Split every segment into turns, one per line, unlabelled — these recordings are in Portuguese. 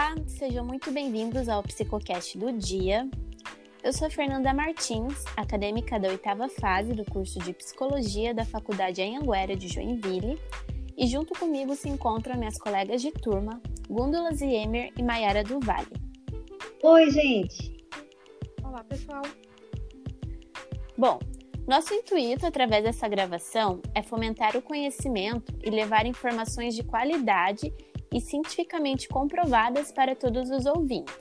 Olá, sejam muito bem-vindos ao Psicocast do Dia. Eu sou Fernanda Martins, acadêmica da oitava fase do curso de Psicologia da Faculdade Anhanguera de Joinville, e junto comigo se encontram minhas colegas de turma, Gúndola Ziemer e Maiara do Vale.
Oi, gente!
Olá, pessoal!
Bom, nosso intuito através dessa gravação é fomentar o conhecimento e levar informações de qualidade e cientificamente comprovadas para todos os ouvintes.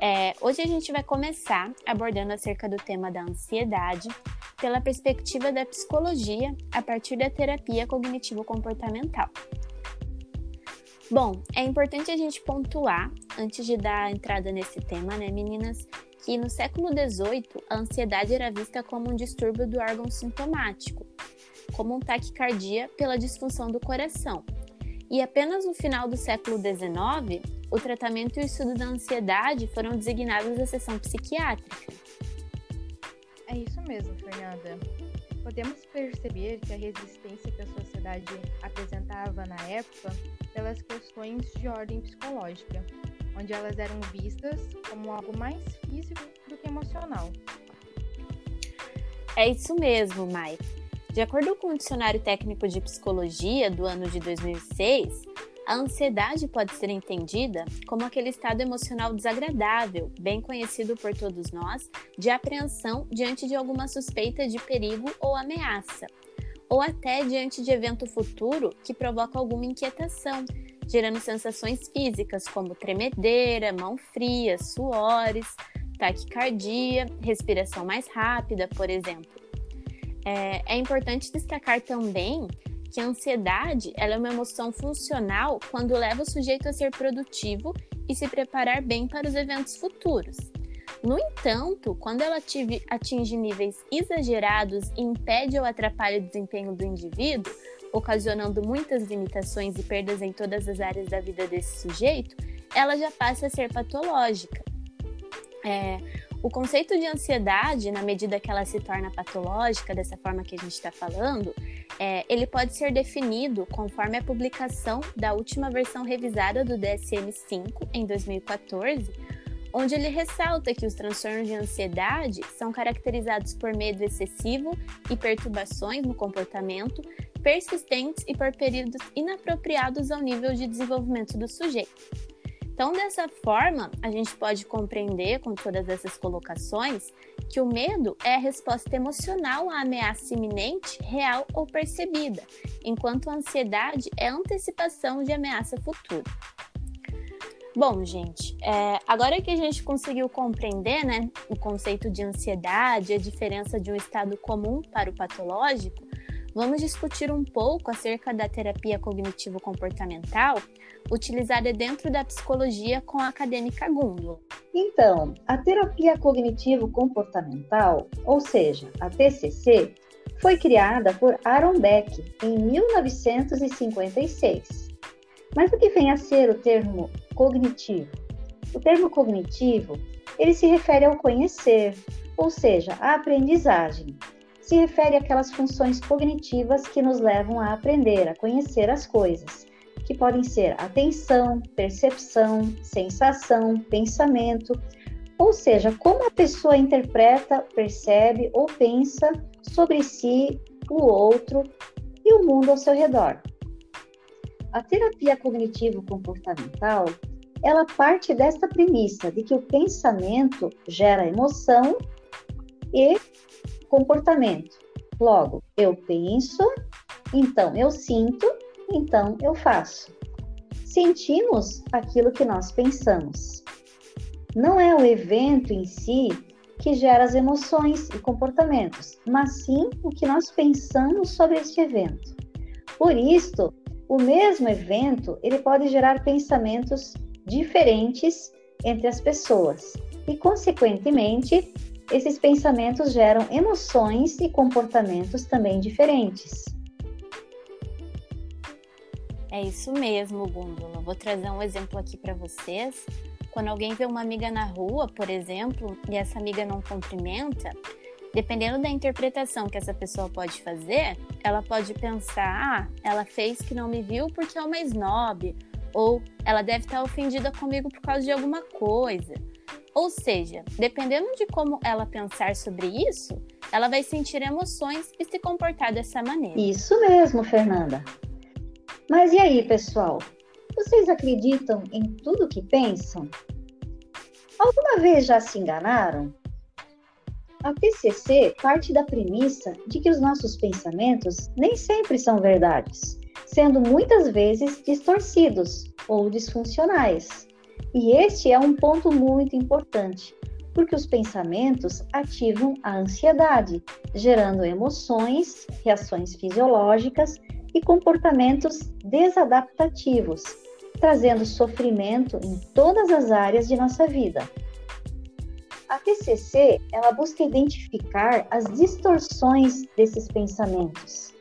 É, hoje a gente vai começar abordando acerca do tema da ansiedade pela perspectiva da psicologia a partir da terapia cognitivo-comportamental. Bom, é importante a gente pontuar, antes de dar entrada nesse tema, né, meninas, que no século XVIII a ansiedade era vista como um distúrbio do órgão sintomático, como um taquicardia pela disfunção do coração, e apenas no final do século XIX, o tratamento e o estudo da ansiedade foram designados à seção psiquiátrica.
É isso mesmo, Fernanda. Podemos perceber que a resistência que a sociedade apresentava na época pelas questões de ordem psicológica, onde elas eram vistas como algo mais físico do que emocional.
É isso mesmo, Mai. De acordo com o Dicionário Técnico de Psicologia do ano de 2006, a ansiedade pode ser entendida como aquele estado emocional desagradável, bem conhecido por todos nós, de apreensão diante de alguma suspeita de perigo ou ameaça, ou até diante de evento futuro que provoca alguma inquietação, gerando sensações físicas como tremedeira, mão fria, suores, taquicardia, respiração mais rápida, por exemplo. É, é importante destacar também que a ansiedade ela é uma emoção funcional quando leva o sujeito a ser produtivo e se preparar bem para os eventos futuros. No entanto, quando ela atinge níveis exagerados e impede ou atrapalha o desempenho do indivíduo, ocasionando muitas limitações e perdas em todas as áreas da vida desse sujeito, ela já passa a ser patológica. É, o conceito de ansiedade, na medida que ela se torna patológica, dessa forma que a gente está falando, é, ele pode ser definido conforme a publicação da última versão revisada do DSM-5 em 2014, onde ele ressalta que os transtornos de ansiedade são caracterizados por medo excessivo e perturbações no comportamento persistentes e por períodos inapropriados ao nível de desenvolvimento do sujeito. Então, dessa forma, a gente pode compreender com todas essas colocações que o medo é a resposta emocional à ameaça iminente, real ou percebida, enquanto a ansiedade é a antecipação de ameaça futura. Bom, gente, é, agora que a gente conseguiu compreender né, o conceito de ansiedade, a diferença de um estado comum para o patológico, vamos discutir um pouco acerca da terapia cognitivo-comportamental utilizada dentro da psicologia com a acadêmica Gundula.
Então, a terapia cognitivo-comportamental, ou seja, a TCC, foi criada por Aaron Beck em 1956. Mas o que vem a ser o termo cognitivo? O termo cognitivo, ele se refere ao conhecer, ou seja, à aprendizagem, se refere àquelas funções cognitivas que nos levam a aprender, a conhecer as coisas, que podem ser atenção, percepção, sensação, pensamento, ou seja, como a pessoa interpreta, percebe ou pensa sobre si, o outro e o mundo ao seu redor. A terapia cognitivo-comportamental, ela parte desta premissa de que o pensamento gera emoção e comportamento. Logo, eu penso, então eu sinto, então eu faço. Sentimos aquilo que nós pensamos. Não é o evento em si que gera as emoções e comportamentos, mas sim o que nós pensamos sobre este evento. Por isso, o mesmo evento ele pode gerar pensamentos diferentes entre as pessoas e, consequentemente, esses pensamentos geram emoções e comportamentos também diferentes.
É isso mesmo, Gundula. Vou trazer um exemplo aqui para vocês. Quando alguém vê uma amiga na rua, por exemplo, e essa amiga não cumprimenta, dependendo da interpretação que essa pessoa pode fazer, ela pode pensar: ah, ela fez que não me viu porque é uma snob, ou ela deve estar ofendida comigo por causa de alguma coisa. Ou seja, dependendo de como ela pensar sobre isso, ela vai sentir emoções e se comportar dessa maneira.
Isso mesmo, Fernanda. Mas e aí, pessoal? Vocês acreditam em tudo que pensam? Alguma vez já se enganaram? A TCC parte da premissa de que os nossos pensamentos nem sempre são verdades, sendo muitas vezes distorcidos ou disfuncionais. E este é um ponto muito importante, porque os pensamentos ativam a ansiedade, gerando emoções, reações fisiológicas e comportamentos desadaptativos, trazendo sofrimento em todas as áreas de nossa vida. A TCC, ela busca identificar as distorções desses pensamentos.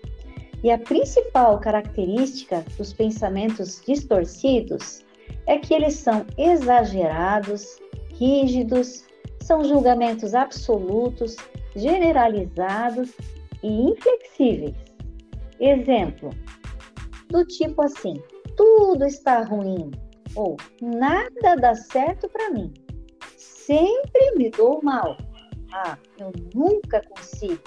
E a principal característica dos pensamentos distorcidos é que eles são exagerados, rígidos, são julgamentos absolutos, generalizados e inflexíveis. Exemplo: do tipo assim, tudo está ruim ou nada dá certo para mim. Sempre me dou mal. Ah, eu nunca consigo.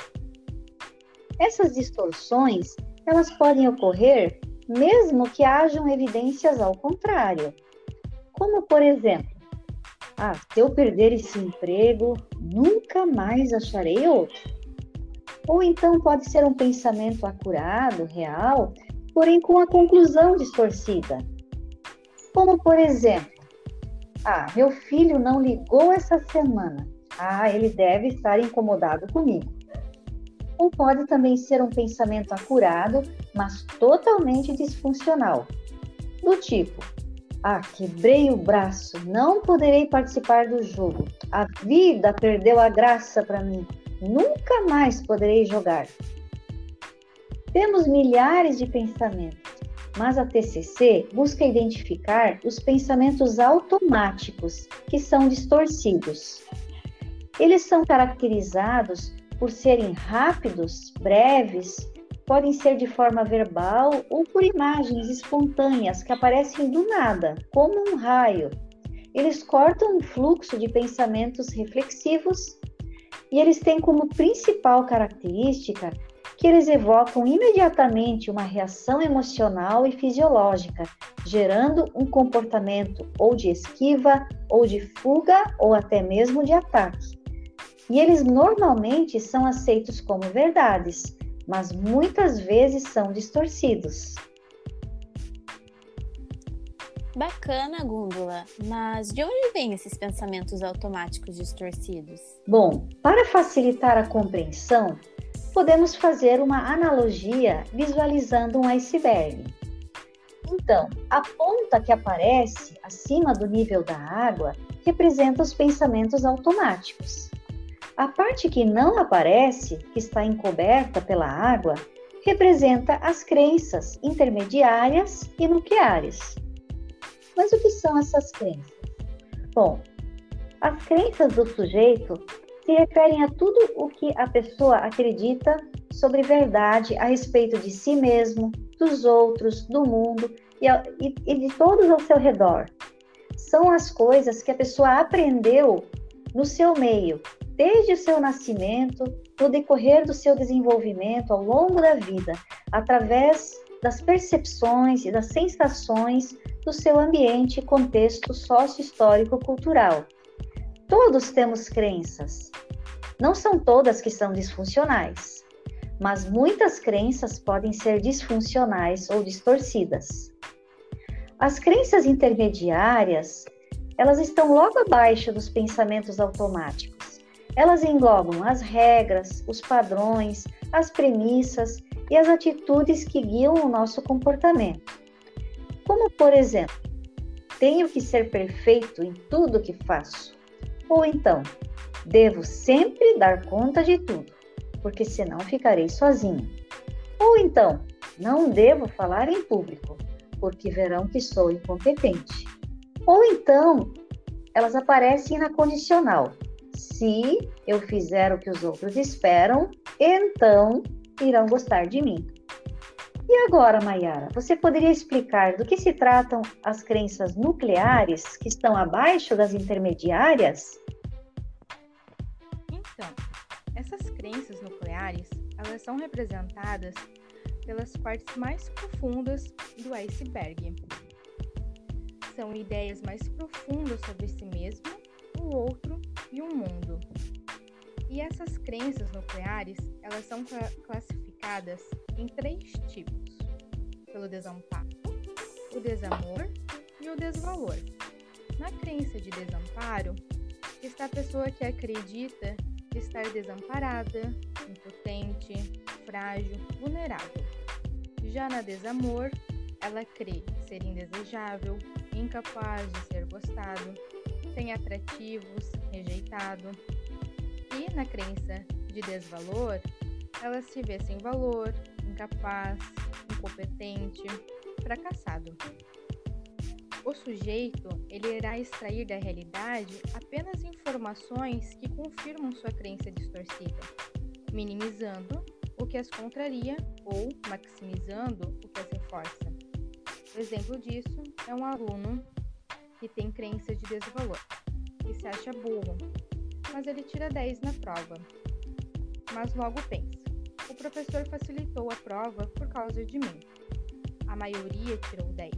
Essas distorções, elas podem ocorrer mesmo que hajam evidências ao contrário. Como, por exemplo, ah, se eu perder esse emprego, nunca mais acharei outro. Ou então pode ser um pensamento acurado, real, porém com a conclusão distorcida. Como, por exemplo, ah, meu filho não ligou essa semana. Ah, ele deve estar incomodado comigo ou pode também ser um pensamento acurado, mas totalmente disfuncional. Do tipo: Ah, quebrei o braço, não poderei participar do jogo. A vida perdeu a graça para mim, nunca mais poderei jogar. Temos milhares de pensamentos, mas a TCC busca identificar os pensamentos automáticos que são distorcidos. Eles são caracterizados por serem rápidos, breves, podem ser de forma verbal ou por imagens espontâneas que aparecem do nada, como um raio. Eles cortam um fluxo de pensamentos reflexivos e eles têm como principal característica que eles evocam imediatamente uma reação emocional e fisiológica, gerando um comportamento ou de esquiva, ou de fuga, ou até mesmo de ataque e eles normalmente são aceitos como verdades, mas muitas vezes são distorcidos.
Bacana, Gúndula, mas de onde vêm esses pensamentos automáticos distorcidos?
Bom, para facilitar a compreensão, podemos fazer uma analogia visualizando um iceberg. Então, a ponta que aparece acima do nível da água representa os pensamentos automáticos. A parte que não aparece, que está encoberta pela água, representa as crenças intermediárias e nucleares. Mas o que são essas crenças? Bom, as crenças do sujeito se referem a tudo o que a pessoa acredita sobre verdade a respeito de si mesmo, dos outros, do mundo e, de todos ao seu redor. São as coisas que a pessoa aprendeu no seu meio, desde o seu nascimento, no decorrer do seu desenvolvimento ao longo da vida, através das percepções e das sensações do seu ambiente e contexto sócio-histórico-cultural. Todos temos crenças. Não são todas que são disfuncionais, mas muitas crenças podem ser disfuncionais ou distorcidas. As crenças intermediárias, elas estão logo abaixo dos pensamentos automáticos elas englobam as regras, os padrões, as premissas e as atitudes que guiam o nosso comportamento. Como, por exemplo, tenho que ser perfeito em tudo que faço. Ou então, devo sempre dar conta de tudo, porque senão ficarei sozinho. Ou então, não devo falar em público, porque verão que sou incompetente. Ou então, elas aparecem na condicional, se eu fizer o que os outros esperam, então irão gostar de mim. E agora, Mayara, você poderia explicar do que se tratam as crenças nucleares que estão abaixo das intermediárias?
Então, essas crenças nucleares, elas são representadas pelas partes mais profundas do iceberg. São ideias mais profundas sobre si mesmo, o outro e o mundo. E essas crenças nucleares, elas são classificadas em três tipos: pelo desamparo, o desamor e o desvalor. Na crença de desamparo, está a pessoa que acredita estar desamparada, impotente, frágil, vulnerável. Já na desamor, ela crê ser indesejável, incapaz de ser gostado, sem atrativos, rejeitado. E na crença de desvalor, ela se vê sem valor, incapaz, incompetente, fracassado. O sujeito ele irá extrair da realidade apenas informações que confirmam sua crença distorcida, minimizando o que as contraria ou maximizando o que as reforça. O exemplo disso é um aluno que tem crença de desvalor, que se acha burro, mas ele tira 10 na prova. Mas logo pensa: o professor facilitou a prova por causa de mim. A maioria tirou 10.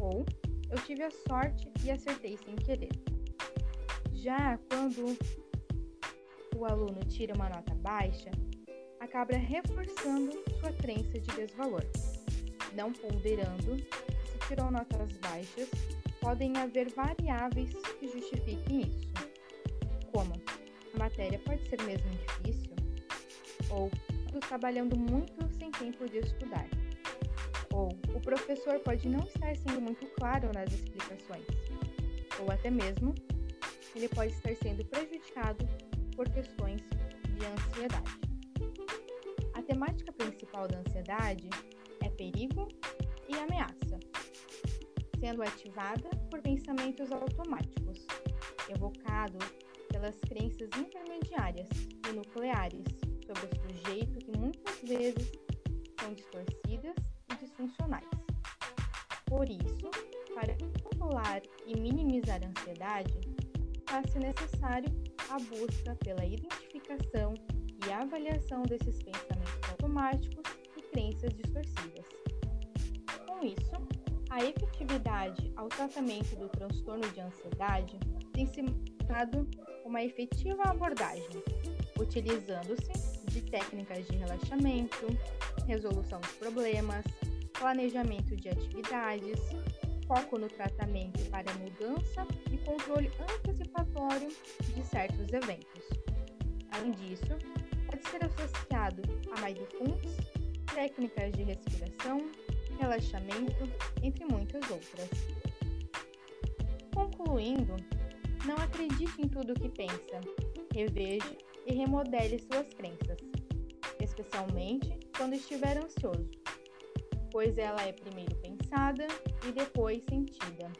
Ou eu tive a sorte e acertei sem querer. Já quando o aluno tira uma nota baixa, acaba reforçando sua crença de desvalor, não ponderando se tirou notas baixas, podem haver variáveis que justifiquem isso, como a matéria pode ser mesmo difícil, ou estou trabalhando muito sem tempo de estudar, ou o professor pode não estar sendo muito claro nas explicações, ou até mesmo ele pode estar sendo prejudicado por questões de ansiedade. A temática principal da ansiedade é perigo e ameaça, sendo ativada por pensamentos automáticos, evocados pelas crenças intermediárias e nucleares sobre o sujeito que muitas vezes são distorcidas e disfuncionais. Por isso, para controlar e minimizar a ansiedade, faz-se necessário a busca pela identificação e avaliação desses pensamentos automáticos e crenças distorcidas. Com isso, a efetividade ao tratamento do transtorno de ansiedade tem se mostrado uma efetiva abordagem, utilizando-se de técnicas de relaxamento, resolução de problemas, planejamento de atividades, foco no tratamento para mudança e controle antecipatório de certos eventos. Além disso, pode ser associado a mindfulness, técnicas de respiração, relaxamento, entre muitas outras. Concluindo, não acredite em tudo o que pensa, reveja e remodele suas crenças, especialmente quando estiver ansioso, pois ela é primeiro pensada e depois sentida.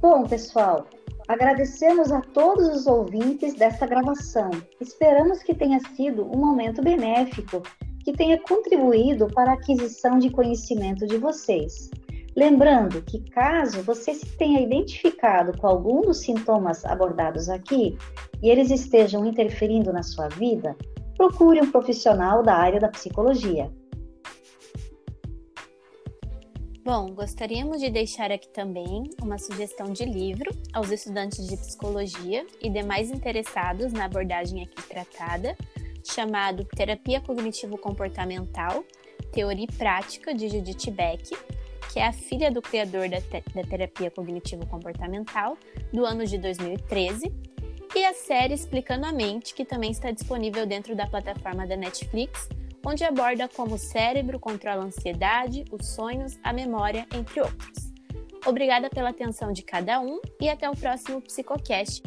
Bom, pessoal, agradecemos a todos os ouvintes desta gravação. Esperamos que tenha sido um momento benéfico, que tenha contribuído para a aquisição de conhecimento de vocês. Lembrando que, caso você se tenha identificado com algum dos sintomas abordados aqui e eles estejam interferindo na sua vida, procure um profissional da área da psicologia.
Bom, gostaríamos de deixar aqui também uma sugestão de livro aos estudantes de psicologia e demais interessados na abordagem aqui tratada, chamado Terapia Cognitivo-Comportamental, Teoria e Prática, de Judith Beck, que é a filha do criador da, te da terapia cognitivo-comportamental, do ano de 2013, e a série Explicando a Mente, que também está disponível dentro da plataforma da Netflix, onde aborda como o cérebro controla a ansiedade, os sonhos, a memória, entre outros. Obrigada pela atenção de cada um e até o próximo Psicocast.